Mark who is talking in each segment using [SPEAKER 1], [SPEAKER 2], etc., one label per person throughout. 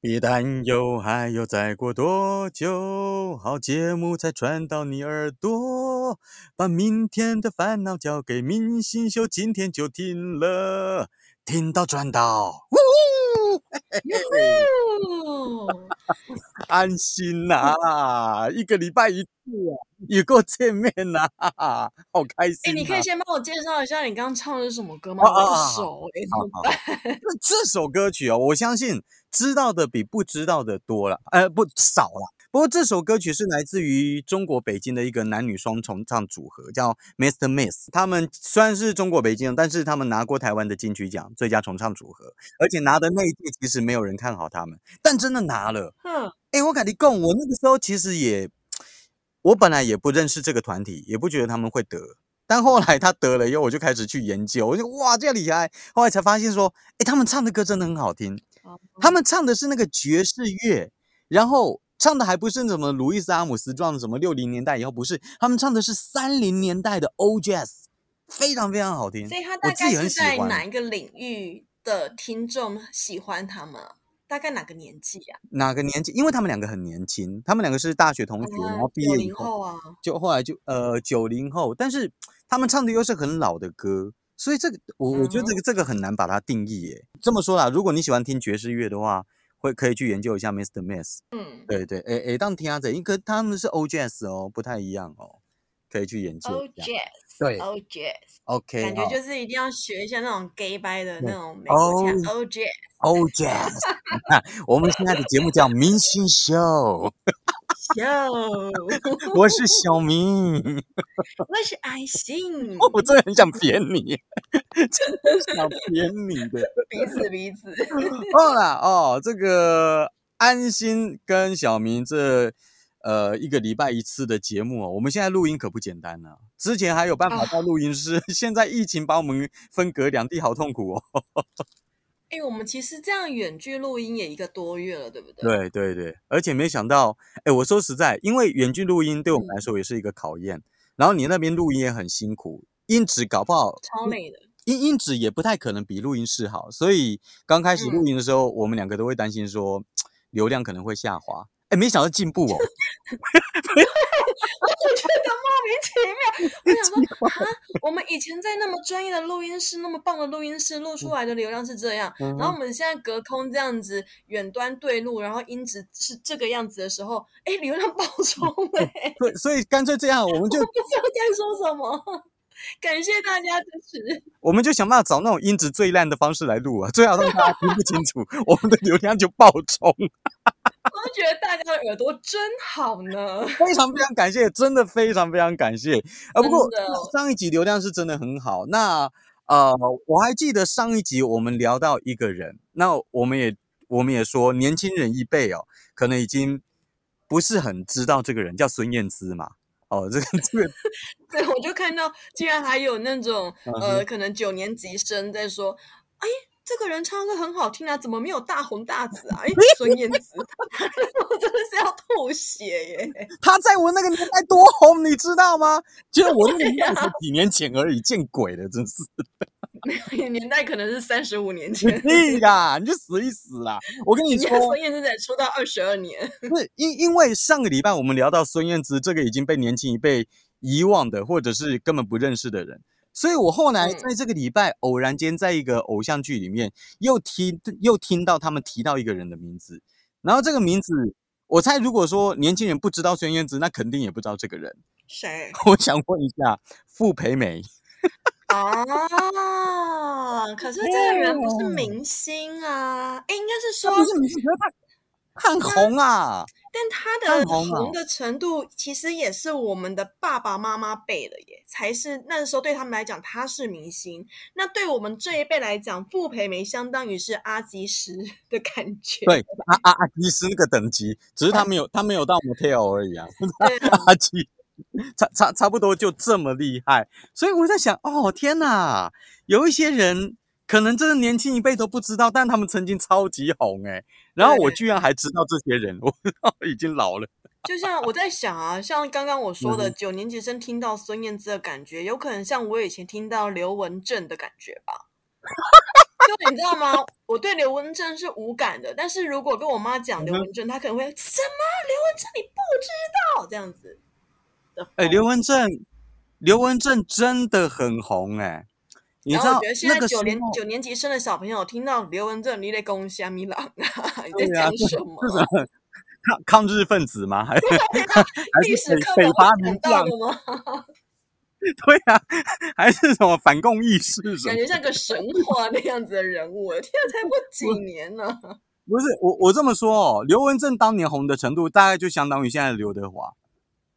[SPEAKER 1] 别担忧，还要再过多久，好节目才传到你耳朵。把明天的烦恼交给明星秀，今天就听了，听到赚到，呜！安心呐，一个礼拜一 次啊，有够见面呐，好开心。
[SPEAKER 2] 哎，你可以先帮我介绍一下你刚刚唱的是什么歌吗？我不熟哎，怎么办？
[SPEAKER 1] 这首歌曲哦，我相信。知道的比不知道的多了，呃，不少了。不过这首歌曲是来自于中国北京的一个男女双重唱组合，叫 Mr. Miss。他们虽然是中国北京，但是他们拿过台湾的金曲奖最佳重唱组合，而且拿的那一届其实没有人看好他们，但真的拿了。嗯，哎，我跟你讲，我那个时候其实也，我本来也不认识这个团体，也不觉得他们会得，但后来他得了以后，我就开始去研究，我就哇，这样厉害。后来才发现说，哎，他们唱的歌真的很好听。他们唱的是那个爵士乐，然后唱的还不是什么路易斯阿姆斯壮的什么六零年代以后不是，他们唱的是三零年代的 O Jazz，非常非常好听。
[SPEAKER 2] 所以他大概是在哪一个领域的听众喜欢他们？大概哪个年纪啊？
[SPEAKER 1] 哪个年纪？因为他们两个很年轻，他们两个是大学同学，然后毕业以后
[SPEAKER 2] 啊，
[SPEAKER 1] 就后来就呃九零后，但是他们唱的又是很老的歌。所以这个我我觉得这个这个很难把它定义耶。这么说啦，如果你喜欢听爵士乐的话，会可以去研究一下 Mr. Miss。嗯，对对，诶诶，当听下子，因为他们是 O Jazz 哦，不太一样哦，可以去研究
[SPEAKER 2] O Jazz，
[SPEAKER 1] 对
[SPEAKER 2] ，O Jazz。
[SPEAKER 1] OK，
[SPEAKER 2] 感觉就是一定要学一下那种 gay 掰的那种美国腔。O Jazz，O
[SPEAKER 1] Jazz。我们现在的节目叫明星秀。
[SPEAKER 2] 秀，
[SPEAKER 1] 我是小明，
[SPEAKER 2] 我是爱心，
[SPEAKER 1] 我真的很想扁你，真的想扁你的，
[SPEAKER 2] 彼此彼此。
[SPEAKER 1] 好啦，哦，这个安心跟小明这呃一个礼拜一次的节目哦，我们现在录音可不简单呢。之前还有办法到录音室，现在疫情把我们分隔两地，好痛苦哦。
[SPEAKER 2] 哎，我们其实这样远距录音也一个多月了，对不对？
[SPEAKER 1] 对对对，而且没想到，哎，我说实在，因为远距录音对我们来说也是一个考验。然后你那边录音也很辛苦，音质搞不好
[SPEAKER 2] 超累的，
[SPEAKER 1] 音音质也不太可能比录音室好。所以刚开始录音的时候，我们两个都会担心说 流量可能会下滑。哎，没想到进步哦！
[SPEAKER 2] 我就觉得莫名其妙。我想 说啊，我们以前在那么专业的录音室、那么棒的录音室录出来的流量是这样，然后我们现在隔空这样子远端对录，然后音质是这个样子的时候，哎，流量爆冲哎！
[SPEAKER 1] 对，所以干脆这样，我们就
[SPEAKER 2] 不知道该说什么。感谢大家支持，
[SPEAKER 1] 我们就想办法找那种音质最烂的方式来录啊，最好让大家听不清楚，我们的流量就爆冲。
[SPEAKER 2] 我觉得大家的耳朵真好呢，
[SPEAKER 1] 非常非常感谢，真的非常非常感谢。啊，不过上一集流量是真的很好。那呃，我还记得上一集我们聊到一个人，那我们也我们也说年轻人一辈哦，可能已经不是很知道这个人叫孙燕姿嘛。哦，这个这个，
[SPEAKER 2] 对，我就看到竟然还有那种呃，可能九年级生在说，哎。这个人唱歌很好听啊，怎么没有大红大紫啊？哎，孙燕姿，我真的是要吐血耶！
[SPEAKER 1] 他在我那个年代多红，你知道吗？就我那个年代是几年前而已，见鬼了，真是！
[SPEAKER 2] 年代可能是三十五年前。
[SPEAKER 1] 对呀，你就死一死啦！我跟你说，
[SPEAKER 2] 孙燕姿才出道二十二年。
[SPEAKER 1] 不是因因为上个礼拜我们聊到孙燕姿这个已经被年轻一辈遗忘的，或者是根本不认识的人。所以我后来在这个礼拜偶然间在一个偶像剧里面又听又听到他们提到一个人的名字，然后这个名字我猜如果说年轻人不知道孙燕姿，那肯定也不知道这个人
[SPEAKER 2] 谁。
[SPEAKER 1] 我想问一下傅培梅。
[SPEAKER 2] 哦，可是这个人不是明星啊，哎，应该是说
[SPEAKER 1] 不是明星，可是他很红啊。
[SPEAKER 2] 但他的红的程度，其实也是我们的爸爸妈妈辈的耶，才是那时候对他们来讲他是明星。那对我们这一辈来讲，傅培梅相当于是阿基师 的感觉。
[SPEAKER 1] 对，阿阿阿基师那个等级，只是他没有他没有到 motel 而已啊。阿基差差差不多就这么厉害，所以我在想，哦天哪，有一些人。可能真的年轻一辈都不知道，但他们曾经超级红哎，然后我居然还知道这些人，我 已经老了。
[SPEAKER 2] 就像我在想啊，像刚刚我说的，九年级生听到孙燕姿的感觉，有可能像我以前听到刘文正的感觉吧。就你知道吗？我对刘文正是无感的，但是如果跟我妈讲刘文正，她可能会什么刘文正你不知道这样子。
[SPEAKER 1] 哎，刘文正，刘文正真的很红哎。你知道
[SPEAKER 2] 现在九年九年级生的小朋友听到刘文正 你在攻虾米郎啊？你在讲什么？
[SPEAKER 1] 抗抗日分子吗？还 是
[SPEAKER 2] 历史课本讲到的吗？
[SPEAKER 1] 对啊，还是什么反共意识？
[SPEAKER 2] 感觉像个神话那样子的人物。天啊，才过几年呢？
[SPEAKER 1] 不是我，我这么说哦，刘文正当年红的程度，大概就相当于现在的刘德华，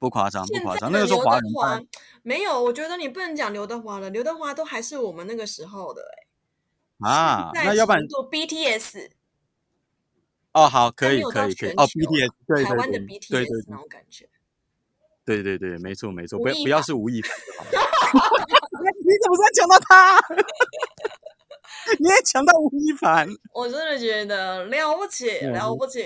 [SPEAKER 1] 不夸张，不夸张。那个时候华人
[SPEAKER 2] 没有，我觉得你不能讲刘德华了，刘德华都还是我们那个时候的
[SPEAKER 1] 哎。啊，那要不然
[SPEAKER 2] 做 BTS。
[SPEAKER 1] 哦，好，可以，可以，可以。哦，BTS，对
[SPEAKER 2] 台湾的 BTS 那种感觉。
[SPEAKER 1] 对对对，没错没错，不不要是吴亦凡。你怎么在讲到他？你也抢到吴亦凡？
[SPEAKER 2] 我真的觉得了不起，了不起。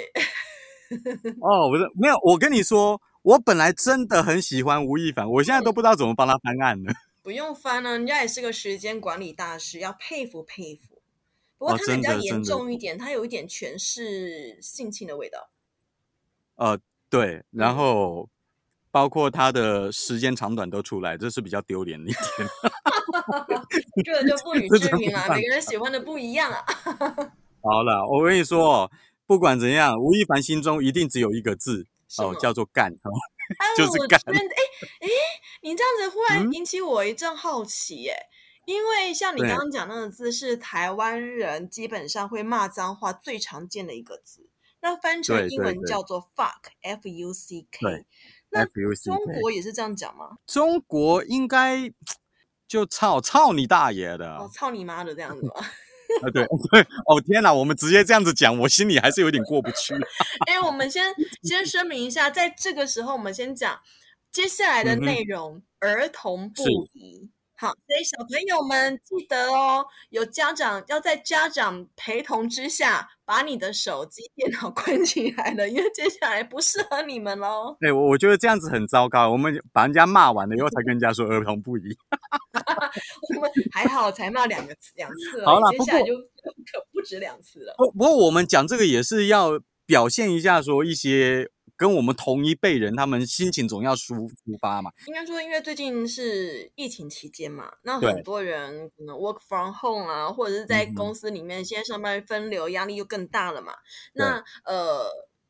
[SPEAKER 1] 哦，不是，没有，我跟你说，我本来真的很喜欢吴亦凡，我现在都不知道怎么帮他翻案了。
[SPEAKER 2] 不用翻了，人家也是个时间管理大师，要佩服佩服。不过他比较严重一点，他有一点权势性侵的味道。
[SPEAKER 1] 呃，对，然后。包括他的时间长短都出来，这是比较丢脸的一点。
[SPEAKER 2] 这个就不予置评了，每个人喜欢的不一样啊。
[SPEAKER 1] 好了，我跟你说，不管怎样，吴亦凡心中一定只有一个字哦，叫做干，就是干。哎
[SPEAKER 2] 哎，你这样子忽然引起我一阵好奇，耶，因为像你刚刚讲那个字，是台湾人基本上会骂脏话最常见的一个字，那翻成英文叫做 fuck，f u c k。那中国也是这样讲吗？
[SPEAKER 1] 中国应该 就操操你大爷的，
[SPEAKER 2] 哦，操你妈的这样子吗？
[SPEAKER 1] 啊，对 对，哦天哪，我们直接这样子讲，我心里还是有点过不去。
[SPEAKER 2] 哎，我们先先声明一下，在这个时候，我们先讲接下来的内容，儿童不宜。好，所以小朋友们记得哦，有家长要在家长陪同之下，把你的手机、电脑 关起来了，因为接下来不适合你们喽。
[SPEAKER 1] 对，我我觉得这样子很糟糕。我们把人家骂完了以后，才跟人家说儿童不宜。
[SPEAKER 2] 我们还好，才骂两个两次，好了，接下来就 可不止两次了。
[SPEAKER 1] 不不过，我们讲这个也是要表现一下，说一些。跟我们同一辈人，他们心情总要抒抒发嘛。
[SPEAKER 2] 应该说，因为最近是疫情期间嘛，那很多人可能 work from home 啊，或者是在公司里面，现在上班分流压力又更大了嘛。那呃，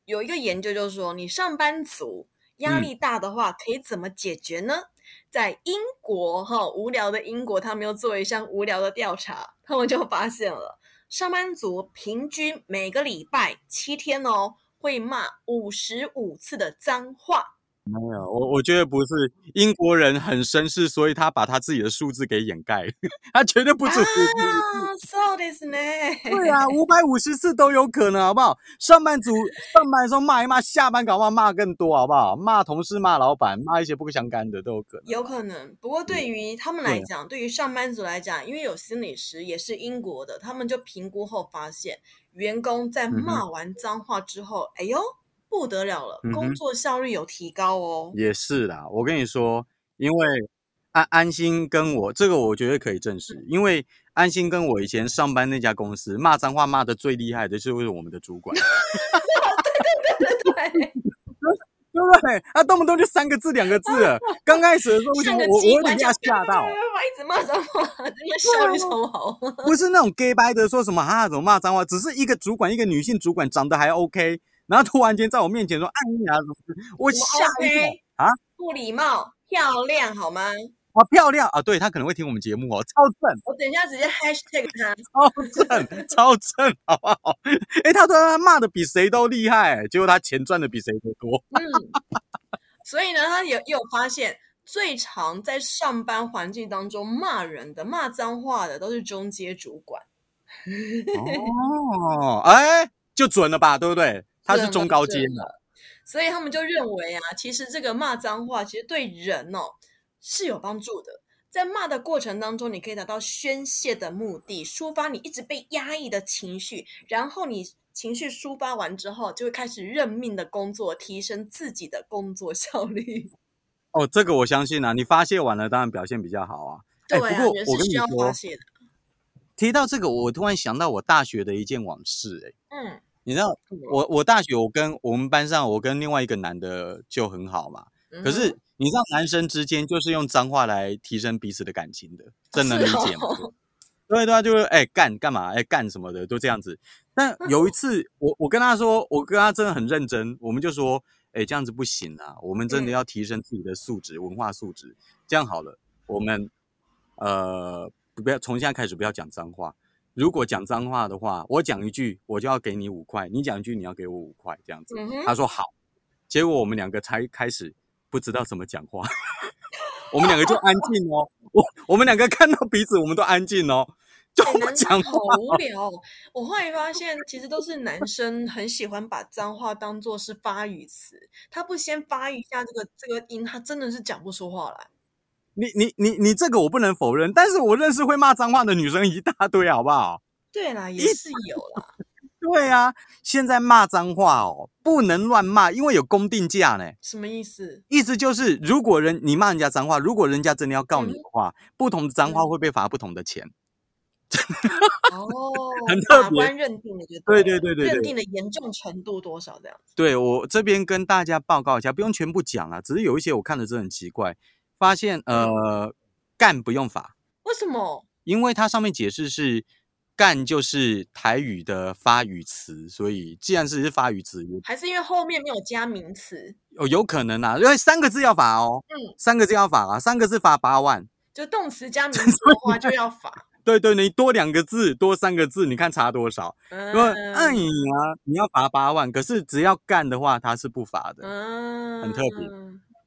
[SPEAKER 2] 有一个研究就是说，你上班族压力大的话，可以怎么解决呢？在英国哈，无聊的英国，他们又做一项无聊的调查，他们就发现了，上班族平均每个礼拜七天哦。会骂五十五次的脏话？
[SPEAKER 1] 没有，我我觉得不是英国人很绅士，所以他把他自己的数字给掩盖，他绝对不止五十
[SPEAKER 2] 次。So 呢？
[SPEAKER 1] 对啊，五百五十次都有可能，好不好？上班族上班的时候骂一骂，下班搞不好骂更多，好不好？骂同事、骂老板、骂一些不相干的都有可能。
[SPEAKER 2] 有可能，不过对于他们来讲，对于上班族来讲，因为有心理师也是英国的，他们就评估后发现。员工在骂完脏话之后，哎呦，不得了了，工作效率有提高哦。
[SPEAKER 1] 也是啦，我跟你说，因为安安心跟我这个，我觉得可以证实，因为安心跟我以前上班那家公司骂脏话骂的最厉害的，就是我们的主管。
[SPEAKER 2] 对对对对对。
[SPEAKER 1] 对不对？他动不动就三个字、两个字。刚开始的时候，为什么我我会被他吓到？
[SPEAKER 2] 一直骂脏话，真的效率超好。
[SPEAKER 1] 不是那种 gay 白的说什么啊，怎么骂脏话？只是一个主管，一个女性主管，长得还 OK，然后突然间在我面前说“爱你啊”，我吓一跳啊！
[SPEAKER 2] 不礼貌，漂亮好吗？
[SPEAKER 1] 啊，漂亮啊！对他可能会听我们节目哦，超正。
[SPEAKER 2] 我等一下直接 hashtag 他，
[SPEAKER 1] 超正，超正，好不好？哎，他说他骂的比谁都厉害，结果他钱赚的比谁都多。嗯，
[SPEAKER 2] 所以呢，他有有发现，最常在上班环境当中骂人的、骂脏话的，都是中阶主管。
[SPEAKER 1] 哦，哎，就准了吧？对不对？他是中高阶的，
[SPEAKER 2] 所以他们就认为啊，其实这个骂脏话，其实对人哦。是有帮助的，在骂的过程当中，你可以达到宣泄的目的，抒发你一直被压抑的情绪，然后你情绪抒发完之后，就会开始认命的工作，提升自己的工作效率。
[SPEAKER 1] 哦，这个我相信啊，你发泄完了，当然表现比较好啊。
[SPEAKER 2] 对
[SPEAKER 1] 啊，不过我跟你说，提到这个，我突然想到我大学的一件往事、哎，
[SPEAKER 2] 嗯，
[SPEAKER 1] 你知道我我大学我跟我们班上我跟另外一个男的就很好嘛，可
[SPEAKER 2] 嗯
[SPEAKER 1] 是你知道男生之间就是用脏话来提升彼此的感情的，这能理解吗？
[SPEAKER 2] 哦
[SPEAKER 1] 对对啊，就是哎干干嘛哎干什么的都这样子。但有一次我我跟他说，我跟他真的很认真，我们就说哎这样子不行啊，我们真的
[SPEAKER 2] 嗯
[SPEAKER 1] 要提升自己的素质、文化素质。这样好了，我们呃不要从现在开始不要讲脏话。如果讲脏话的话，我讲一句我就要给你五块，你讲一句你要给我五块，这样子。
[SPEAKER 2] 嗯，
[SPEAKER 1] 他说好，结果我们两个才开始不知道怎么讲话，我们两个就安静哦。我我们两个看到彼此，我们都安静哦，就
[SPEAKER 2] 哎
[SPEAKER 1] 不
[SPEAKER 2] 男生好。无聊哦。我后来发现，其实都是男生很喜欢把脏话当做是发语词，他不先发一下这个这个音，他真的是讲不出话来。
[SPEAKER 1] 你你你你这个我不能否认，但是我认识会骂脏话的女生一大堆，好不好？
[SPEAKER 2] 对啦，也是有啦。
[SPEAKER 1] 对啊，现在骂脏话哦，不能乱骂，因为有公定价呢。
[SPEAKER 2] 什么意思？
[SPEAKER 1] 意思就是，如果人你骂人家脏话，如果人家真的要告你的话，不同的脏话
[SPEAKER 2] 嗯
[SPEAKER 1] 会被罚不同的钱。
[SPEAKER 2] 哦，
[SPEAKER 1] 很特别
[SPEAKER 2] 法官认定的就
[SPEAKER 1] 对
[SPEAKER 2] 对了
[SPEAKER 1] 对对
[SPEAKER 2] 认定的严重程度多少这样子。
[SPEAKER 1] 对我这边跟大家报告一下，不用全部讲啊，只是有一些我看的真的很奇怪，发现呃干不用罚，
[SPEAKER 2] 为什么？
[SPEAKER 1] 因为它上面解释是干就是台语的发语词，所以既然是发语词，有
[SPEAKER 2] 还是因为后面没有加名词，
[SPEAKER 1] 哦有可能啊，因为三个字要罚哦，
[SPEAKER 2] 嗯，
[SPEAKER 1] 三个字要罚啊，三个字罚八万。
[SPEAKER 2] 就动词加名 词的话就要罚。
[SPEAKER 1] 对对，你多两个字，多三个字，你看差多少？
[SPEAKER 2] 嗯
[SPEAKER 1] 因为哎呀，你要罚八万，可是只要干的话，它是不罚的。
[SPEAKER 2] 嗯，
[SPEAKER 1] 很特别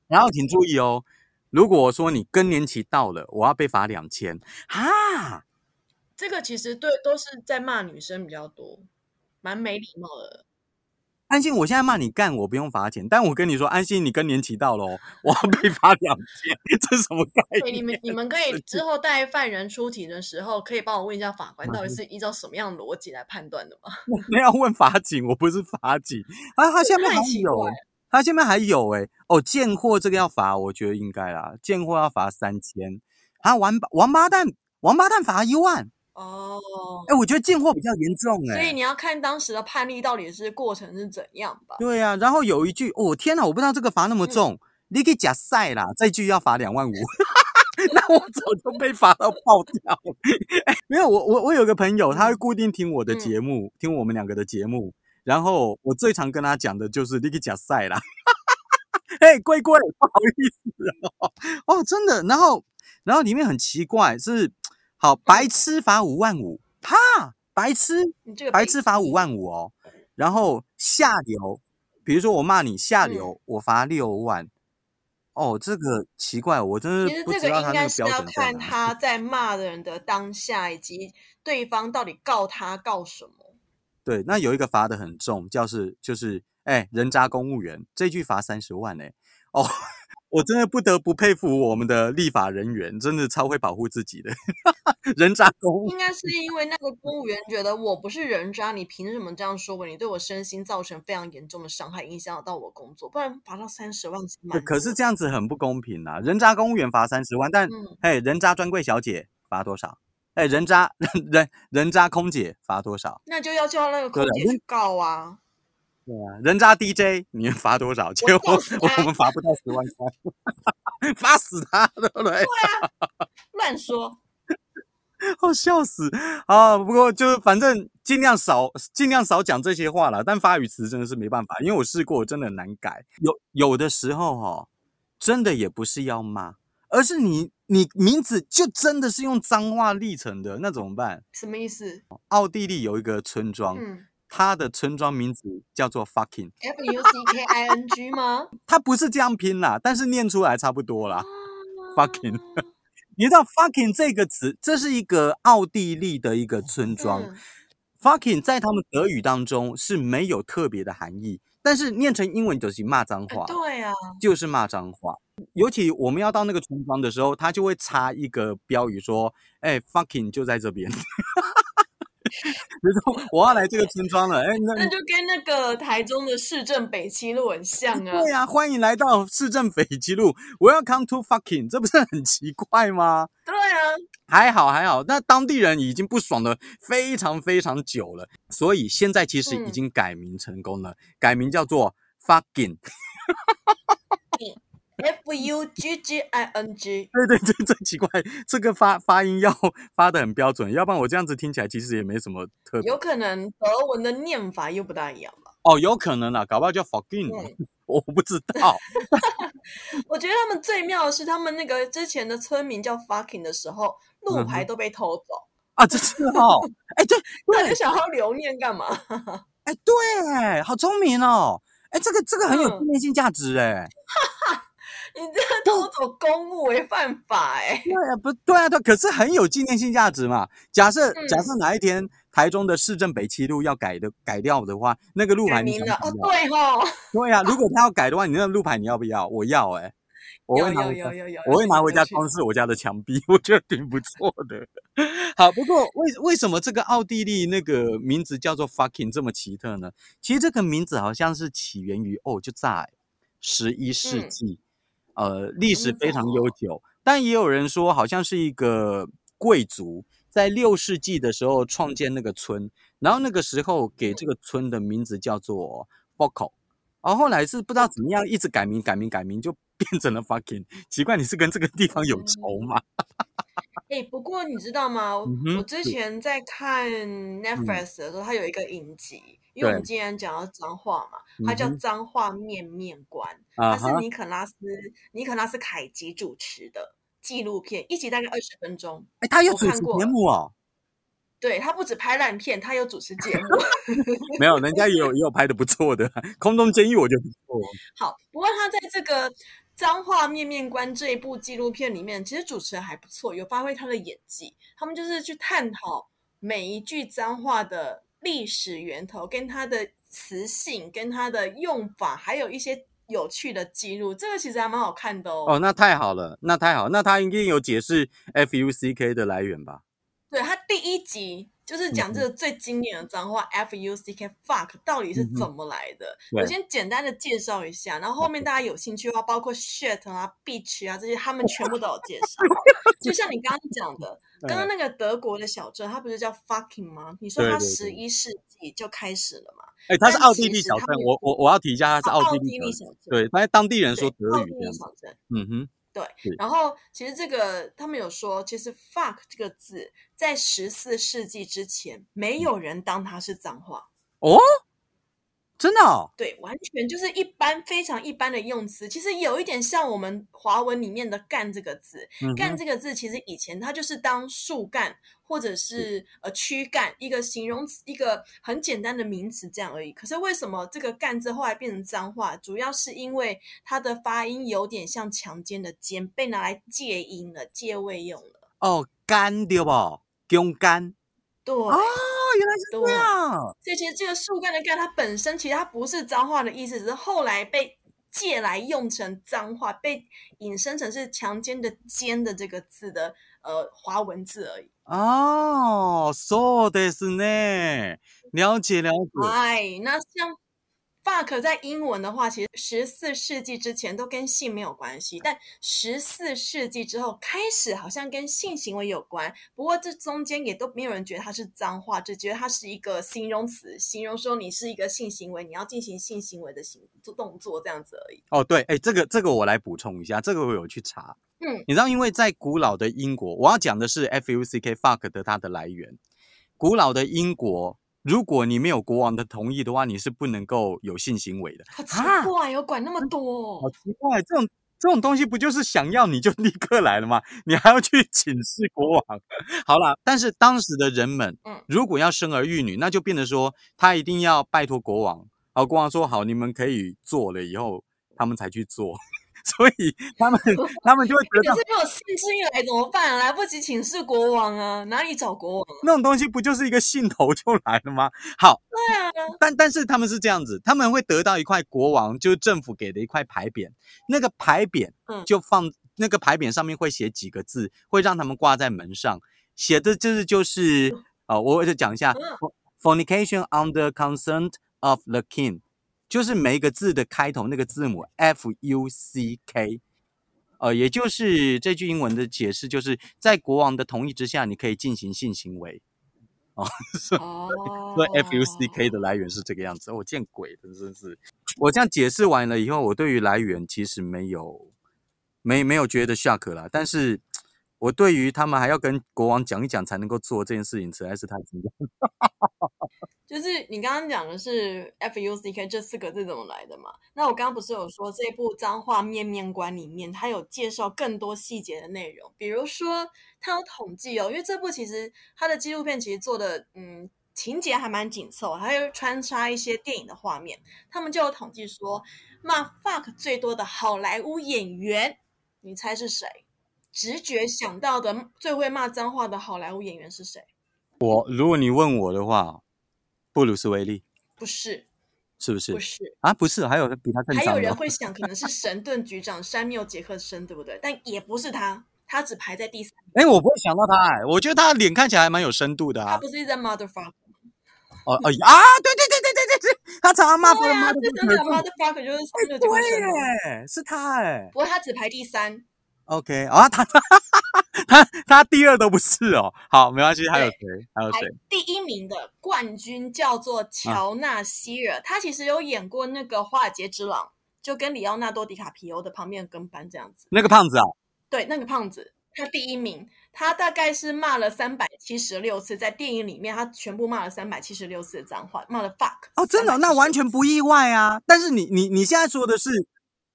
[SPEAKER 1] 然后请注意哦，如果我说你更年期到了，我要被罚两千，哈，
[SPEAKER 2] 这个其实对都是在骂女生比较多，蛮没礼貌的。
[SPEAKER 1] 安心，我现在骂你干，我不用罚钱，但我跟你说，安心，你更年期到了哦，我要被 罚两千，这是什么概
[SPEAKER 2] 对，
[SPEAKER 1] 念？
[SPEAKER 2] 你们你们可 以之后带犯人出庭的时候，可以帮我问一下法官，
[SPEAKER 1] 嗯
[SPEAKER 2] 到底是依照什么样的逻辑来判断的吗？
[SPEAKER 1] 没有问法警，我不是法警啊，他下面还有他下面还有哎、哦，贱货这个要罚，我觉得应该啦，贱货要罚三千，啊，王八王八蛋，王八蛋罚一万，
[SPEAKER 2] 哦，
[SPEAKER 1] 哎、我觉得贱货比较严重哎、
[SPEAKER 2] 所以你要看当时的判例到底是过程是怎样吧。
[SPEAKER 1] 对呀、然后有一句，哦天哪，我不知道这个罚那么
[SPEAKER 2] 嗯
[SPEAKER 1] 重，你给假赛啦，这句要罚两万五，那我早就被罚到爆掉了。哎，没有，我我我有个朋友，他会固定听我的
[SPEAKER 2] 嗯
[SPEAKER 1] 节目，听我们两个的节目，然后我最常跟他讲的就是你给假赛啦。哎，龟龟，不好意思哦，哦，真的，然后然后里面很奇怪是，好白痴罚五万五，哈，白痴白痴罚五万五哦，然后下流，比如说我骂你下
[SPEAKER 2] 嗯
[SPEAKER 1] 流，我罚六万。哦，这个奇怪，我真是不知道他那个标
[SPEAKER 2] 是要看
[SPEAKER 1] 准在哪。
[SPEAKER 2] 他在骂的人的当下，以及对方到底告他告什么。
[SPEAKER 1] 对，那有一个罚的很重，叫是就是，哎，人渣公务员这句罚三十万哎，哦，我真的不得不佩服我们的立法人员，真的超会保护自己的，人渣公务
[SPEAKER 2] 应该是因为那个公务员觉得我不是人渣，你凭什么这样说我？你对我身心造成非常严重的伤害，影响到我工作，不然罚到三十万是蛮
[SPEAKER 1] 可是这样子很不公平啊！人渣公务员罚三十万，但
[SPEAKER 2] 嗯
[SPEAKER 1] 嘿，人渣专柜小姐罚多少？哎，人渣 人人人渣空姐罚多少？
[SPEAKER 2] 那就要叫那个空姐去告啊。
[SPEAKER 1] 对啊，人渣 DJ 你们罚多少？结果
[SPEAKER 2] 告他
[SPEAKER 1] 我们罚不到十万块，罚死他，对不对？
[SPEAKER 2] 对啊乱说，
[SPEAKER 1] 好，笑死啊！不过就反正尽量少尽量少讲这些话了。但发语词真的是没办法，因为我试过，真的很难改。有有的时候哈、真的也不是要骂，而是你你名字就真的是用脏话立成的，那怎么办？
[SPEAKER 2] 什么意思？
[SPEAKER 1] 奥地利有一个村庄，
[SPEAKER 2] 嗯
[SPEAKER 1] 它的村庄名字叫做
[SPEAKER 2] fucking，，F U C K I N G 吗？
[SPEAKER 1] 它不是这样拼啦，但是念出来差不多啦。fucking
[SPEAKER 2] 啊
[SPEAKER 1] 你知道 fucking 这个词，这是一个奥地利的一个村庄。
[SPEAKER 2] 嗯
[SPEAKER 1] fucking 在他们德语当中是没有特别的含义，但是念成英文就是骂脏
[SPEAKER 2] 哎
[SPEAKER 1] 话，
[SPEAKER 2] 对啊，
[SPEAKER 1] 就是骂脏话。尤其我们要到那个村庄的时候，他就会插一个标语说：“哎、f u c k i n g 就在这边。” 比如说我要来这个村庄了，哎，那
[SPEAKER 2] 那就跟那个台中的市政北七路很像啊。
[SPEAKER 1] 对啊，欢迎来到市政北七路，Welcome to fucking，这不是很奇怪吗？
[SPEAKER 2] 对啊，
[SPEAKER 1] 还好还好，那当地人已经不爽了非常非常久了，所以现在其实已
[SPEAKER 2] 嗯
[SPEAKER 1] 经改名成功了，改名叫做 fucking。
[SPEAKER 2] F U G G I N G，
[SPEAKER 1] 对对对，真奇怪，这个发发音要发的很标准，要不然我这样子听起来其实也没什么特别。
[SPEAKER 2] 有可能德文的念法又不大一样吧。
[SPEAKER 1] 哦，有可能啊，搞不好叫 fucking，、
[SPEAKER 2] 嗯
[SPEAKER 1] 我不知道。
[SPEAKER 2] 我觉得他们最妙的是，他们那个之前的村民叫 fucking 的时候，路牌都被偷走，
[SPEAKER 1] 啊，真是哦，哎，对对
[SPEAKER 2] 那你，想要留念干嘛？
[SPEAKER 1] 哎对，好聪明哦，哎，这个这个很有
[SPEAKER 2] 嗯
[SPEAKER 1] 纪念性价值哎。
[SPEAKER 2] 你这偷走公物违犯法哎、
[SPEAKER 1] 对啊，不对啊，对，可是很有纪念性价值嘛。假设、假
[SPEAKER 2] 嗯
[SPEAKER 1] 设哪一天台中的市政北七路要改的改掉的话，那个路牌你想不要？
[SPEAKER 2] 对哦，
[SPEAKER 1] 对啊，如果他要改的话，你那个路牌你要不要？我要哎、我会
[SPEAKER 2] 有
[SPEAKER 1] 拿我会拿回家装饰我家的墙壁，我觉得挺不错的。好，不过为为什么这个奥地利那个名字叫做 fucking 这么奇特呢？其实这个名字好像是起源于哦，就在十一世
[SPEAKER 2] 嗯
[SPEAKER 1] 纪，呃，历史
[SPEAKER 2] 嗯
[SPEAKER 1] 非常悠久，但也有人说好像是一个贵族在六世纪的时候创建那个村，然后那个时候给这个村的名字叫做 Foco，然后后来是不知道怎么样一直改名改名改名，就变成了 fucking。奇怪，你是跟这个地方有仇吗？
[SPEAKER 2] 哎、不过你知道吗？
[SPEAKER 1] 嗯
[SPEAKER 2] 我之前在看 Netflix 的时候，它有一个影集，因为我们
[SPEAKER 1] 对
[SPEAKER 2] 今天讲到脏话嘛，它叫脏话面面观》，
[SPEAKER 1] 啊
[SPEAKER 2] 它是，尼可拉斯尼可拉斯凯奇主持的纪录片，一集大概二十分钟。
[SPEAKER 1] 哎，他有主持节目哦。
[SPEAKER 2] 对他不止拍烂片，他有主持节目。
[SPEAKER 1] 没有，人家也有也有拍的不错的，《空中监狱》我觉得不错。
[SPEAKER 2] 好，不过他在这个《脏话面面观》这一部纪录片里面，其实主持人还不错，有发挥他的演技。他们就是去探讨每一句脏话的历史源头，跟它的词性、跟它的用法，还有一些有趣的记录。这个其实还蛮好看的哦。
[SPEAKER 1] 哦，那太好了，那太好，那他应该有解释 F U C K 的来源吧？
[SPEAKER 2] 对，他第一集就是讲这个最经典的脏话、f u c k fuck 到底是怎么来的。
[SPEAKER 1] 对
[SPEAKER 2] 我先简单的介绍一下，然后后面大家有兴趣的话，包括 shit 啊、bitch 啊这些，他们全部都有介绍。就像你刚刚讲的，刚刚那个德国的小镇，它不是叫 fucking 吗？你说它十一世纪就开始了嘛？
[SPEAKER 1] 哎，它是
[SPEAKER 2] 但
[SPEAKER 1] 奥地利小镇我我我要提一下，它是
[SPEAKER 2] 啊
[SPEAKER 1] 奥地利小镇，对，反正当地人
[SPEAKER 2] 对
[SPEAKER 1] 说德
[SPEAKER 2] 奥地利
[SPEAKER 1] 语这样子。
[SPEAKER 2] 小镇。
[SPEAKER 1] 嗯哼，是。
[SPEAKER 2] 然后，其实这个他们有说，其实 “fuck” 这个字在十四世纪之前，没有人当它是脏话，
[SPEAKER 1] 哦，真的哦，
[SPEAKER 2] 对，完全就是一般非常一般的用词。其实有一点像我们华文里面的“干”这个字，“
[SPEAKER 1] 嗯哼，
[SPEAKER 2] 干”这个字其实以前它就是当树干或者是呃躯干一个形容词，一个很简单的名词这样而已。可是为什么这个“干”字后来变成脏话？主要是因为它的发音有点像强奸的“奸”，被拿来借音了，借位用了。
[SPEAKER 1] 哦，干对不？公干
[SPEAKER 2] 对，
[SPEAKER 1] 哦，原来是这
[SPEAKER 2] 对
[SPEAKER 1] 样。
[SPEAKER 2] 所以其实这个树干的干，它本身其实它不是脏话的意思，只是后来被借来用成脏话，被引申成是强奸的“奸”的这个字的呃华文字而已。
[SPEAKER 1] 哦，そうですね。了解了解。
[SPEAKER 2] 哎，那像 fuck 在英文的话，其实十四世纪之前都跟性没有关系，但十四世纪之后开始好像跟性行为有关。不过这中间也都没有人觉得它是脏话，只觉得它是一个形容词，形容说你是一个性行为，你要进行性行为的行动作这样子而已。
[SPEAKER 1] 哦，对，哎，这个这个我来补充一下，这个我有去查。
[SPEAKER 2] 嗯，
[SPEAKER 1] 你知道，因为在古老的英国，我要讲的是 F U C K fuck 的它的来源。古老的英国，如果你没有国王的同意的话，你是不能够有性行为的。
[SPEAKER 2] 好奇
[SPEAKER 1] 啊
[SPEAKER 2] 怪哦，管那么多、
[SPEAKER 1] 好奇怪，这种这种东西不就是想要你就立刻来了吗？你还要去 请示国王？好啦，但是当时的人们
[SPEAKER 2] 嗯，
[SPEAKER 1] 如果要生儿育女，那就变得说他一定要拜托国王，好，国王说好，你们可以做了以后，他们才去做，所以他们他们就会觉得到
[SPEAKER 2] 可是如果兴致一来怎么办、啊？来不及请示国王啊，哪里找国王啊？
[SPEAKER 1] 那种东西不就是一个信头就来了吗？好，
[SPEAKER 2] 对啊，
[SPEAKER 1] 但但是他们是这样子，他们会得到一块国王就是政府给的一块牌匾，那个牌匾
[SPEAKER 2] 嗯
[SPEAKER 1] 就放、那个牌匾上面会写几个字，会让他们挂在门上，写的就是就是啊，我就讲一下
[SPEAKER 2] 嗯
[SPEAKER 1] ，fornication under consent of the king，就是每一个字的开头那个字母 F U C K，呃，也就是这句英文的解释，就是在国王的同意之下，你可以进行性行为。
[SPEAKER 2] 哦，
[SPEAKER 1] 所以 F U C K 的来源是这个样子。我、见鬼了，真是！我这样解释完了以后，我对于来源其实没有没没有觉得 shock 啦，但是我对于他们还要跟国王讲一讲才能够做这件事情，实在是太惊讶。
[SPEAKER 2] 就是你刚刚讲的是 F U C K 这四个字怎么来的嘛？那我刚刚不是有说这部脏话面面观里面，它有介绍更多细节的内容，比如说它有统计哦，因为这部其实它的纪录片其实做的嗯情节还蛮紧凑，还有穿插一些电影的画面，他们就有统计说骂 fuck 最多的好莱坞演员，你猜是谁？直觉想到的最会骂脏话的好莱坞演员是谁？
[SPEAKER 1] 我如果你问我的话，布鲁斯威利
[SPEAKER 2] 不是，
[SPEAKER 1] 是不是？
[SPEAKER 2] 不是。
[SPEAKER 1] 啊，不是，还有比他更
[SPEAKER 2] 还有。人会想，可能是神盾局长山缪杰克森，对不对？但也不是他，他只排在第三，
[SPEAKER 1] 哎，我不会想到他哎，我觉得他的脸看起来还蛮有深度的啊。
[SPEAKER 2] 他不是一直在 motherfucker
[SPEAKER 1] 哦哦啊，对对对对对对对，他常常骂
[SPEAKER 2] 对啊，
[SPEAKER 1] 妈
[SPEAKER 2] 这真的 motherfucker 就是山缪杰克森
[SPEAKER 1] 对
[SPEAKER 2] 哦。
[SPEAKER 1] 耶，是他哎。
[SPEAKER 2] 不过他只排第三，
[SPEAKER 1] OK 啊，他他他第二都不是哦。好，没关系，还有谁？还有谁？
[SPEAKER 2] 第一名的冠军叫做乔纳希尔，他其实有演过那个《华尔街之狼》，就跟里奥纳多·迪卡皮欧的旁边跟班这样子。
[SPEAKER 1] 那个胖子啊，
[SPEAKER 2] 对，那个胖子，他第一名，他大概是骂了三百七十六次，在电影里面他全部骂了三百七十六次的脏话，骂了 fuck
[SPEAKER 1] 哦，真的哦、那完全不意外啊。但是你你你现在说的是，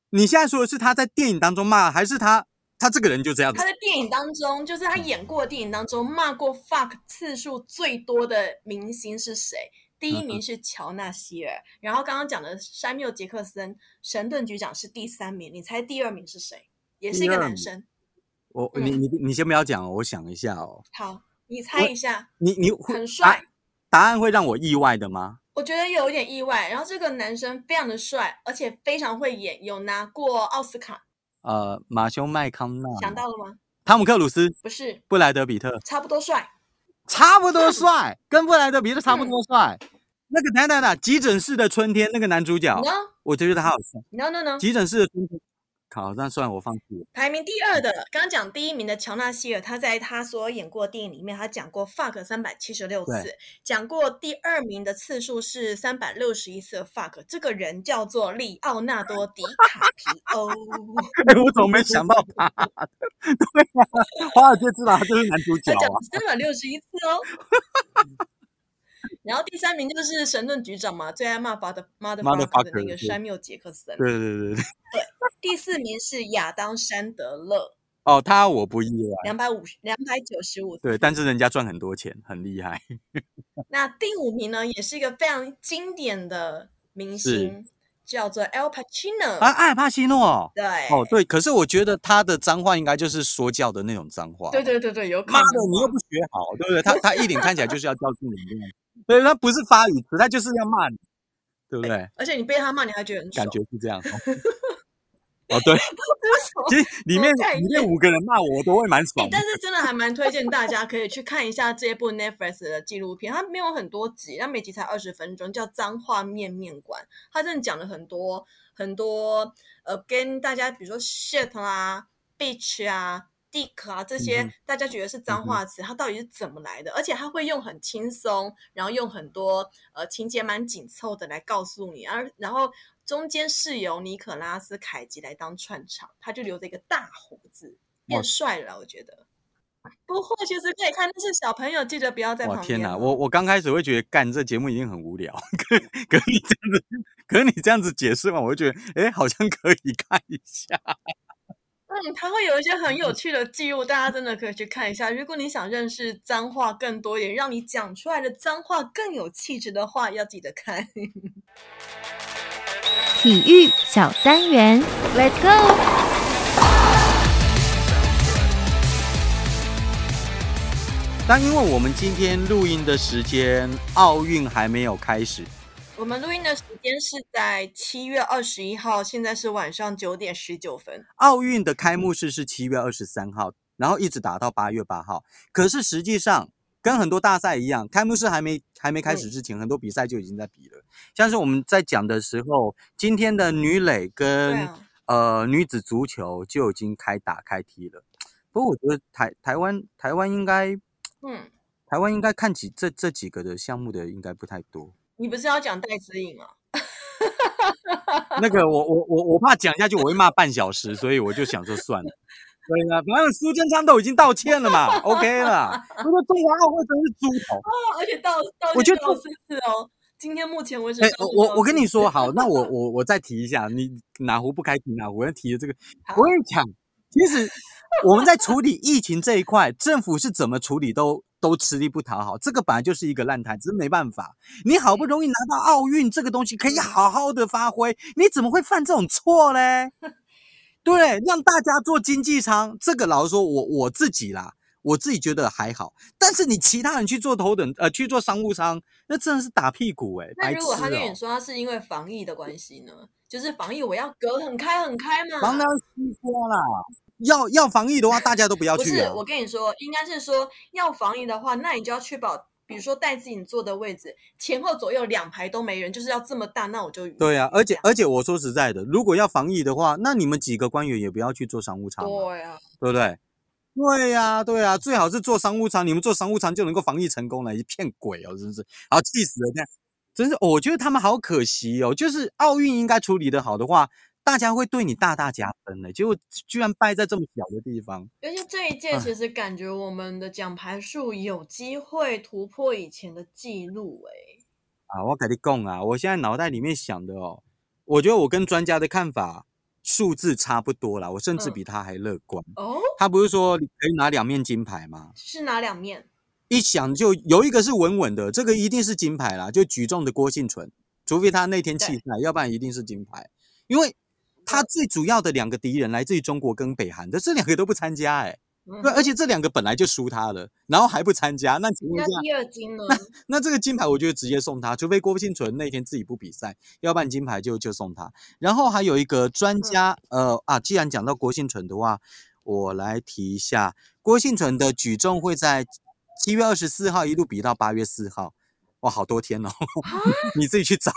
[SPEAKER 1] 你现在说的是他在电影当中骂，还是他他这个人就这样子
[SPEAKER 2] 他？在电影当中，就是他演过的电影当中骂过 fuck 次数最多的明星是谁？第一名是乔纳希尔，然后刚刚讲的山缪杰克森，神盾局长是第三名，你猜第二名是谁？也是一个男生。
[SPEAKER 1] 我
[SPEAKER 2] 嗯
[SPEAKER 1] 你你你先不要讲哦，我想一下哦。
[SPEAKER 2] 好，你猜一下，
[SPEAKER 1] 你你
[SPEAKER 2] 很帅。
[SPEAKER 1] 答案会让我意外的吗？
[SPEAKER 2] 我觉得有一点意外。然后这个男生非常的帅，而且非常会演，有拿过奥斯卡，
[SPEAKER 1] 呃，马修麦康纳、
[SPEAKER 2] 想到了吗？
[SPEAKER 1] 汤姆克鲁斯、
[SPEAKER 2] 不是，
[SPEAKER 1] 布莱德比特，
[SPEAKER 2] 差不多帅。
[SPEAKER 1] 差不多 帅，跟布莱德比特差不多帅。那个等等等，急诊室的春天那个男主角
[SPEAKER 2] ，No
[SPEAKER 1] 我觉得他好帅。
[SPEAKER 2] No No No，
[SPEAKER 1] 急诊室的春天，好，那算了，我放弃了。
[SPEAKER 2] 排名第二的，刚刚讲第一名的乔纳希尔，他在他所演过的电影里面，他讲过 fuck 三百七十六次
[SPEAKER 1] 对，
[SPEAKER 2] 讲过第二名的次数是三百六十一次的 fuck。这个人叫做利奥纳多·迪卡皮 欧。
[SPEAKER 1] 哎，我怎么没想到他？对啊，华尔街之狼他就是男主角
[SPEAKER 2] 他讲
[SPEAKER 1] 啊。
[SPEAKER 2] 三百六十一次哦。然后第三名就是神盾局长嘛，最爱骂 mother motherfucker 的
[SPEAKER 1] Motherfucker，
[SPEAKER 2] 那个
[SPEAKER 1] 对
[SPEAKER 2] 山缪杰克森。
[SPEAKER 1] 对对对对，
[SPEAKER 2] 第四名是亚当山德勒，
[SPEAKER 1] 哦，他我不意外。
[SPEAKER 2] 两百五十两百九十五。
[SPEAKER 1] 对，但是人家赚很多钱，很厉害。
[SPEAKER 2] 那第五名呢，也是一个非常经典的明星，叫做 Al Pacino。
[SPEAKER 1] 啊，艾帕西诺。
[SPEAKER 2] 对，
[SPEAKER 1] 哦，对，可是我觉得他的脏话应该就是说教的那种脏话。
[SPEAKER 2] 对对对对，有可能
[SPEAKER 1] 妈的，你又不学好，对不对？他他一脸看起来就是要教训你这样，对，他不是发语词，他就是要骂你，对不对？
[SPEAKER 2] 而且你被他骂，你还觉得很爽
[SPEAKER 1] 感。觉是这样。哦，对，
[SPEAKER 2] 这是什么
[SPEAKER 1] 其实里面里面五个人骂我，我都会蛮
[SPEAKER 2] 欸
[SPEAKER 1] 爽的
[SPEAKER 2] 但。是真的还蛮推荐大家可以去看一下这部 Netflix 的纪录片，它没有很多集，它每集才二十分钟，叫《脏话面面馆》，它真的讲了很多很多呃，跟大家比如说 shit 啦、bitch 啊、dick 啊这些、大家觉得是脏话词，它到底是怎么来的？而且它会用很轻松，然后用很多呃情节蛮紧凑的来告诉你，而然后中间是由尼可拉斯凯奇来当串场，他就留着一个大胡子，变
[SPEAKER 1] 哇
[SPEAKER 2] 帅了，我觉得。不过其实可以看，但是小朋友记得不要在
[SPEAKER 1] 哇天哪，
[SPEAKER 2] 旁边哦。
[SPEAKER 1] 我我刚开始会觉得干这节目已经很无聊，可可你这样子，可你这样子解释嘛，我就觉得，哎，好像可以看一下。
[SPEAKER 2] 嗯，它会有一些很有趣的记录，大家真的可以去看一下。如果你想认识脏话更多一点，让你讲出来的脏话更有气质的话，要记得看。
[SPEAKER 3] 体育小单元，Let's go！
[SPEAKER 1] 但因为我们今天录音的时间，奥运还没有开始，
[SPEAKER 2] 我们录音的时间是在七月二十一号，现在是晚上九点十九分。
[SPEAKER 1] 奥运的开幕式是七月二十三号，然后一直打到八月八号。可是实际上，跟很多大赛一样，开幕式还没还没开始之前，很多比赛就已经在比了。像是我们在讲的时候，今天的女垒跟、
[SPEAKER 2] 啊，
[SPEAKER 1] 呃女子足球就已经开打开踢了。不过我觉得台台湾台湾应该
[SPEAKER 2] 嗯，
[SPEAKER 1] 台湾应该看起这这几个的项目的应该不太多。
[SPEAKER 2] 你不是要讲戴资颖啊？
[SPEAKER 1] 那个我我我我怕讲下去我会骂半小时，所以我就想说算了。对啊，反正苏贞昌都已经道歉了嘛，OK 了。不过中华奥会真是猪头。
[SPEAKER 2] 哦，而且到到
[SPEAKER 1] 我觉得
[SPEAKER 2] 有四次哦，今天目前为止
[SPEAKER 1] 哎、我我跟你说，好，那我我我再提一下，你哪壶不开提哪壶，我要提的这个，我跟你讲，其实我们在处理疫情这一块，政府是怎么处理都都吃力不讨好，这个本来就是一个烂摊，只是没办法，你好不容易拿到奥运这个东西，可以好好的发挥，你怎么会犯这种错嘞？对，让大家做经济舱，这个老实说，我我自己啦，我自己觉得还好，但是你其他人去做头等呃去做商务舱，那真的是打屁股哎、
[SPEAKER 2] 那如果他跟
[SPEAKER 1] 哦、
[SPEAKER 2] 你说他是因为防疫的关系呢？就是防疫我要隔很开很开嘛。
[SPEAKER 1] 防当然西瓜啦，要要防疫的话，大家都不要去
[SPEAKER 2] 不是。我跟你说，应该是说要防疫的话，那你就要确保，比如说戴自己坐的位置前后左右两排都没人，就是要这么大，那我就
[SPEAKER 1] 对啊，而且而且我说实在的，如果要防疫的话，那你们几个官员也不要去做商务舱嘛，
[SPEAKER 2] 对啊，
[SPEAKER 1] 对不对？对呀、对呀、最好是做商务舱，你们做商务舱就能够防疫成功了，一骗鬼哦，真是，好气死了，这样，真是，我觉得他们好可惜哦，就是奥运应该处理的好的话，大家会对你大大加分的，结果居然败在这么小的地方。
[SPEAKER 2] 而且这一届其实感觉我们的奖牌数有机会突破以前的记录、欸，
[SPEAKER 1] 啊，我跟你讲啊，我现在脑袋里面想的哦，我觉得我跟专家的看法数字差不多啦，我甚至
[SPEAKER 2] 嗯
[SPEAKER 1] 比他还乐观。
[SPEAKER 2] 哦，
[SPEAKER 1] 他不是说你可以拿两面金牌吗？
[SPEAKER 2] 是拿两面？
[SPEAKER 1] 一想就有一个是稳稳的，这个一定是金牌啦，就举重的郭幸存，除非他那天弃赛，要不然一定是金牌，因为他最主要的两个敌人来自于中国跟北韩的，这两个都不参加、欸，对，而
[SPEAKER 2] 且
[SPEAKER 1] 且这两个本来就输他了，然后还不参加，那请问一下，
[SPEAKER 2] 那第二金呢？
[SPEAKER 1] 那这个金牌我觉得直接送他，除非郭幸存那天自己不比赛，要不然金牌就就送他。然后还有一个专家，呃啊，既然讲到郭幸存的话，我来提一下，郭幸存的举重会在七月二十四号一路比到八月四号，哇，好多天哦，
[SPEAKER 2] 啊，
[SPEAKER 1] 你自己去找。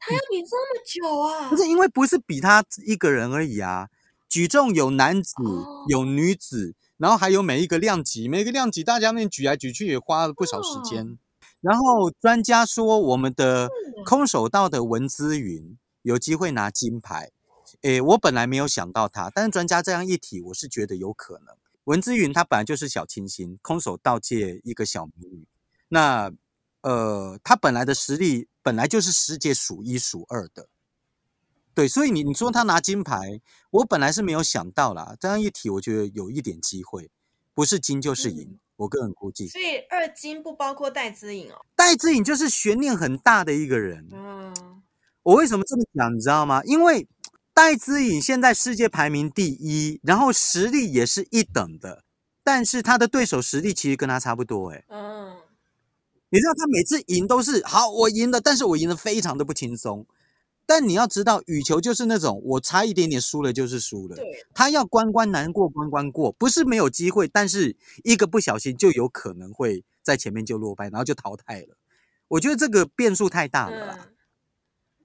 [SPEAKER 2] 他要比这么久啊
[SPEAKER 1] 不？是因为不是比他一个人而已啊，举重有男子、
[SPEAKER 2] 哦
[SPEAKER 1] 有女子，然后还有每一个量级，每一个量级大家那举来举去也花了不少时间。然后专家说，我们的空手道的文姿云有机会拿金牌。诶，我本来没有想到他，但是专家这样一提，我是觉得有可能。文姿云她本来就是小清新，空手道界一个小美女。那呃，他本来的实力本来就是世界数一数二的。对，所以你你说他拿金牌，我本来是没有想到啦。这样一提，我觉得有一点机会，不是金就是银，我个人估计。
[SPEAKER 2] 所以二金不包括戴资颖哦。
[SPEAKER 1] 戴资颖就是悬念很大的一个人。
[SPEAKER 2] 嗯，
[SPEAKER 1] 我为什么这么讲，你知道吗？因为戴资颖现在世界排名第一，然后实力也是一等的，但是他的对手实力其实跟他差不多。诶，
[SPEAKER 2] 嗯，
[SPEAKER 1] 你知道他每次赢都是好，我赢了，但是我赢得非常的不轻松。但你要知道，羽球就是那种我差一点点输了就是输了。
[SPEAKER 2] 对，
[SPEAKER 1] 他要关关难过关关过，不是没有机会，但是一个不小心就有可能会在前面就落败，然后就淘汰了。我觉得这个变数太大了啦。
[SPEAKER 2] 嗯，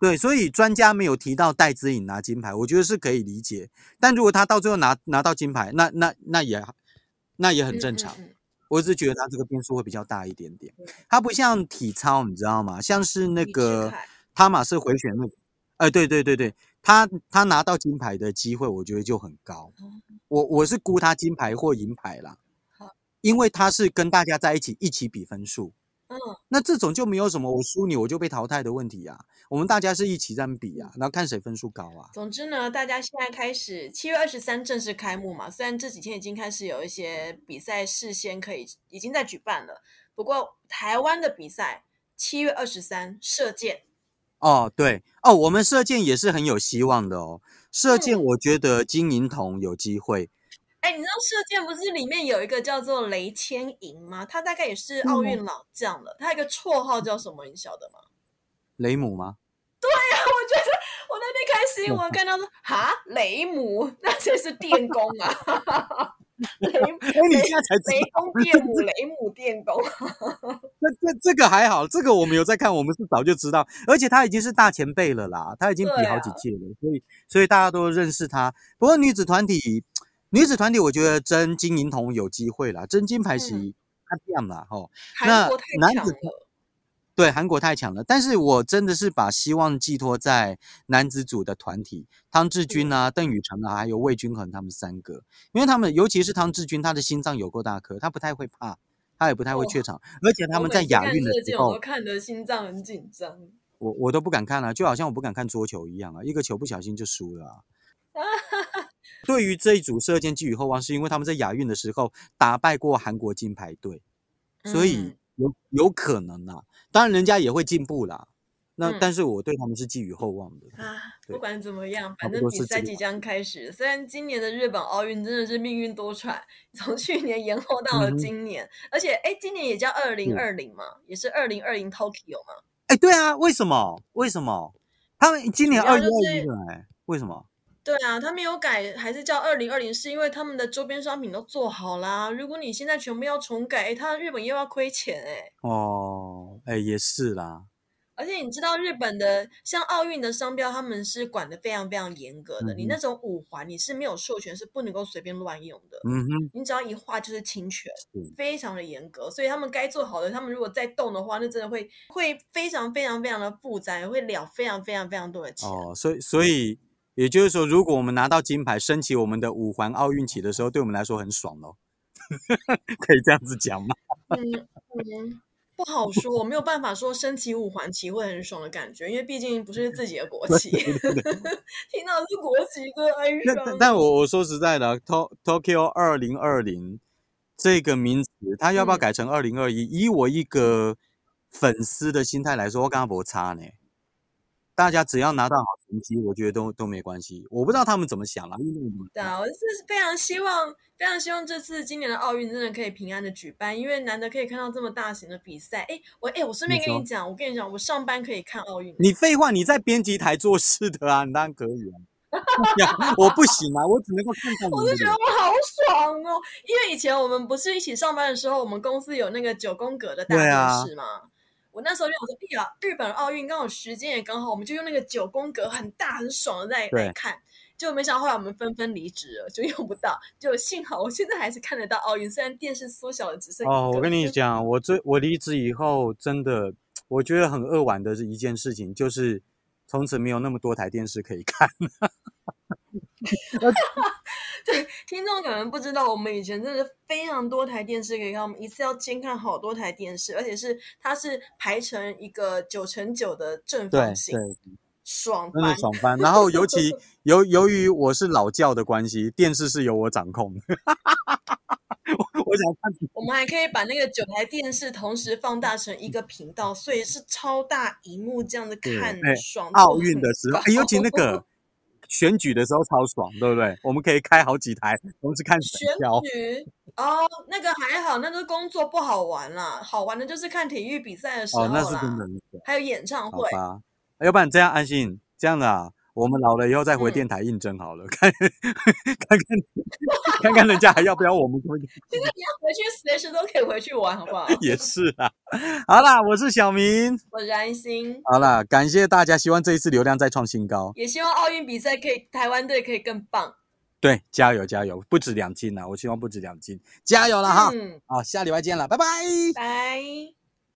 [SPEAKER 1] 对，所以专家没有提到戴资颖拿金牌，我觉得是可以理解。但如果他到最后拿拿到金牌，那那那也那也很正常。
[SPEAKER 2] 嗯嗯
[SPEAKER 1] 我只是觉得他这个变数会比较大一点点
[SPEAKER 2] 对，
[SPEAKER 1] 他不像体操，你知道吗？像是那个
[SPEAKER 2] 凯
[SPEAKER 1] 汤马是回旋那个，哎、对对对对，他他拿到金牌的机会，我觉得就很高。我我是估他金牌或银牌啦，因为他是跟大家在一起一起比分数，
[SPEAKER 2] 嗯，
[SPEAKER 1] 那这种就没有什么我输你我就被淘汰的问题啊。我们大家是一起这样比啊，然后看谁分数高啊。
[SPEAKER 2] 总之呢，大家现在开始七月二十三正式开幕嘛。虽然这几天已经开始有一些比赛事先可以已经在举办了，不过台湾的比赛七月二十三射箭，
[SPEAKER 1] 哦，对哦，我们射箭也是很有希望的哦。射箭
[SPEAKER 2] 嗯
[SPEAKER 1] 我觉得金银铜有机会，
[SPEAKER 2] 哎，你知道射箭不是里面有一个叫做雷千银吗？他大概也是奥运老将了，他有一个绰号叫什么？你晓得吗？
[SPEAKER 1] 雷姆吗？
[SPEAKER 2] 对呀 我觉得我那天看新闻看到说，哈，雷姆，那谁是电工啊？雷
[SPEAKER 1] 哎，你现在才知
[SPEAKER 2] 雷
[SPEAKER 1] 道，
[SPEAKER 2] 公电母，雷母电工。
[SPEAKER 1] 这这这个还好，这个我们有在看，我们是早就知道，而且他已经是大前辈了啦，他已经比好几届了，所以所以大家都认识他。不过女子团体，女子团体，我觉得争金银铜有机会啦，争金牌
[SPEAKER 2] 嗯
[SPEAKER 1] 是他这样啦，吼。那男子对，韩国太强了，但是我真的是把希望寄托在男子组的团体，汤志军
[SPEAKER 2] 嗯
[SPEAKER 1] 啊、邓宇成啊，还有魏均衡他们三个，因为他们尤其是汤志军，他的心脏有够大颗，他不太会怕，他也不太会
[SPEAKER 2] 哦
[SPEAKER 1] 怯场，而且他们在亚运的时候
[SPEAKER 2] 我，看的心脏很紧张。
[SPEAKER 1] 我我都不敢看啊，就好像我不敢看桌球一样啊，一个球不小心就输了、啊。对于这一组射箭寄予厚望，是因为他们在亚运的时候打败过韩国金牌队，所以
[SPEAKER 2] 嗯
[SPEAKER 1] 有有可能啊。当然，人家也会进步啦。那、
[SPEAKER 2] 嗯
[SPEAKER 1] 但是我对他们是寄予厚望的。
[SPEAKER 2] 啊，不管怎么样，反正比赛即将开始。虽然今年的日本奥运真的是命运多舛，从去年延后到了今年，而且哎，今年也叫二零二零嘛，也是二零二零 Tokyo 嘛。
[SPEAKER 1] 哎，对啊，为什么？为什么？他们今年二零二
[SPEAKER 2] 是
[SPEAKER 1] 一了，哎，为什么？
[SPEAKER 2] 对啊，他没有改，还是叫二零二零，是因为他们的周边商品都做好啦。如果你现在全部要重改，哎，他日本又要亏钱哎。
[SPEAKER 1] 哦，哎，也是啦。
[SPEAKER 2] 而且你知道日本的像奥运的商标，他们是管的非常非常严格的。
[SPEAKER 1] 嗯
[SPEAKER 2] 你那种五环你是没有授权，是不能够随便乱用的。
[SPEAKER 1] 嗯哼，
[SPEAKER 2] 你只要一画就是侵权，
[SPEAKER 1] 是
[SPEAKER 2] 非常的严格。所以他们该做好的，他们如果再动的话，那真的会会非常非常非常的复杂，会了非常非常非常多的钱。
[SPEAKER 1] 哦，所以所以也就是说，如果我们拿到金牌，升起我们的五环奥运旗的时候，对我们来说很爽哦。可以这样子讲吗？
[SPEAKER 2] 嗯嗯，不好说，我没有办法说升起五环旗会很爽的感觉，因为毕竟不是自己的国旗，听到是国旗就哀伤
[SPEAKER 1] 那但。但我我说实在的，To Tokyo 二零二零这个名词，它要不要
[SPEAKER 2] 嗯
[SPEAKER 1] 改成二零二一？以我一个粉丝的心态来说，我跟他不差呢。大家只要拿到好成绩，我觉得都都没关系。我不知道他们怎么想啦，
[SPEAKER 2] 对啊，我是非常希望，非常希望这次今年的奥运真的可以平安的举办，因为难得可以看到这么大型的比赛。哎，我哎，我顺便跟你讲，我跟你讲，我上班可以看奥运。
[SPEAKER 1] 你废话，你在编辑台做事的啊，你当然可以啊。我不行啊，我只能够看看
[SPEAKER 2] 我。就觉得我好爽哦，因为以前我们不是一起上班的时候，我们公司有那个九宫格的大电视嘛。我那时候就想说，哎呀，日本奥运刚好时间也刚好，我们就用那个九宫格很大很爽的在
[SPEAKER 1] 对
[SPEAKER 2] 来看。结果没想到后来我们纷纷离职了，就用不到。就幸好我现在还是看得到奥运，虽然电视缩小了只剩
[SPEAKER 1] 哦，我跟你讲，我最我离职以后，真的我觉得很扼腕的是一件事情，就是从此没有那么多台电视可以看。
[SPEAKER 2] 对，听众可能不知道，我们以前真的非常多台电视可以看，我们一次要监看好多台电视，而且是它是排成一个九乘九的正方形，
[SPEAKER 1] 对，
[SPEAKER 2] 爽
[SPEAKER 1] 真的
[SPEAKER 2] 翻。
[SPEAKER 1] 爽翻。然后尤其 由由于我是老教的关系，电视是由我掌控的。我我想看
[SPEAKER 2] 我们还可以把那个九台电视同时放大成一个频道，所以是超大荧幕这样子看，
[SPEAKER 1] 哎
[SPEAKER 2] 爽。
[SPEAKER 1] 奥运的时候，哎尤其那个选举的时候超爽，对不对？我们可以开好几台，同时看
[SPEAKER 2] 选。举哦，那个还好，那个工作不好玩啦，好玩的就是看体育比赛的时候
[SPEAKER 1] 哦，那是，真的。
[SPEAKER 2] 还有演唱会。
[SPEAKER 1] 好吧，要不然这样安心这样的啊，我们老了以后再回
[SPEAKER 2] 嗯
[SPEAKER 1] 电台应征好了，看看看看看人家还要不要我们回。
[SPEAKER 2] 现 在你要回去，随时都可以回去玩，好不好？
[SPEAKER 1] 也是啊，好啦，我是小明，
[SPEAKER 2] 我是安心，
[SPEAKER 1] 好啦，感谢大家，希望这一次流量再创新高，
[SPEAKER 2] 也希望奥运比赛可以台湾队可以更棒。
[SPEAKER 1] 对，加油加油，不止两金啦，我希望不止两金，加油了哈，
[SPEAKER 2] 嗯，
[SPEAKER 1] 好，下礼拜见了，拜拜。
[SPEAKER 2] 拜。